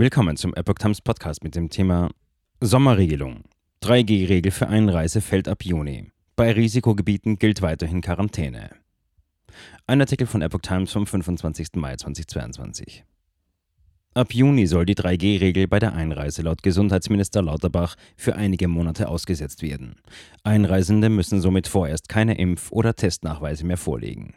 Willkommen zum Epoch Times Podcast mit dem Thema Sommerregelung. 3G-Regel für Einreise fällt ab Juni. Bei Risikogebieten gilt weiterhin Quarantäne. Ein Artikel von Epoch Times vom 25. Mai 2022. Ab Juni soll die 3G-Regel bei der Einreise laut Gesundheitsminister Lauterbach für einige Monate ausgesetzt werden. Einreisende müssen somit vorerst keine Impf- oder Testnachweise mehr vorlegen.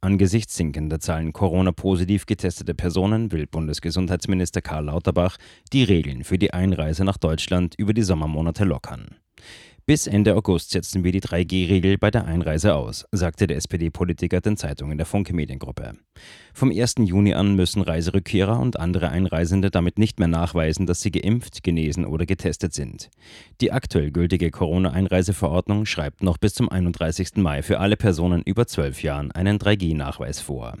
Angesichts sinkender Zahlen Corona-positiv getestete Personen will Bundesgesundheitsminister Karl Lauterbach die Regeln für die Einreise nach Deutschland über die Sommermonate lockern. Bis Ende August setzen wir die 3G-Regel bei der Einreise aus, sagte der SPD-Politiker den Zeitungen der Funke Mediengruppe. Vom 1. Juni an müssen Reiserückkehrer und andere Einreisende damit nicht mehr nachweisen, dass sie geimpft, genesen oder getestet sind. Die aktuell gültige Corona-Einreiseverordnung schreibt noch bis zum 31. Mai für alle Personen über 12 Jahren einen 3G-Nachweis vor.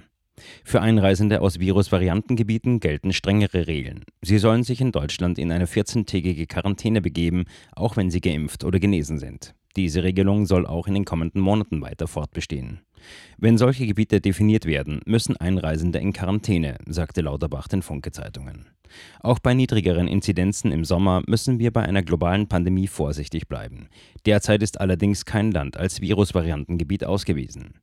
Für Einreisende aus Virusvariantengebieten gelten strengere Regeln. Sie sollen sich in Deutschland in eine 14-tägige Quarantäne begeben, auch wenn sie geimpft oder genesen sind. Diese Regelung soll auch in den kommenden Monaten weiter fortbestehen. Wenn solche Gebiete definiert werden, müssen Einreisende in Quarantäne, sagte Lauterbach den Funke-Zeitungen. Auch bei niedrigeren Inzidenzen im Sommer müssen wir bei einer globalen Pandemie vorsichtig bleiben. Derzeit ist allerdings kein Land als Virusvariantengebiet ausgewiesen.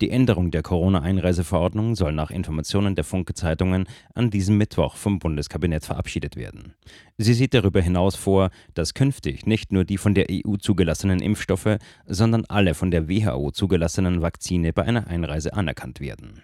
Die Änderung der Corona-Einreiseverordnung soll nach Informationen der Funke-Zeitungen an diesem Mittwoch vom Bundeskabinett verabschiedet werden. Sie sieht darüber hinaus vor, dass künftig nicht nur die von der EU zugelassenen Impfstoffe, sondern alle von der WHO zugelassenen Vakzine bei einer Einreise anerkannt werden.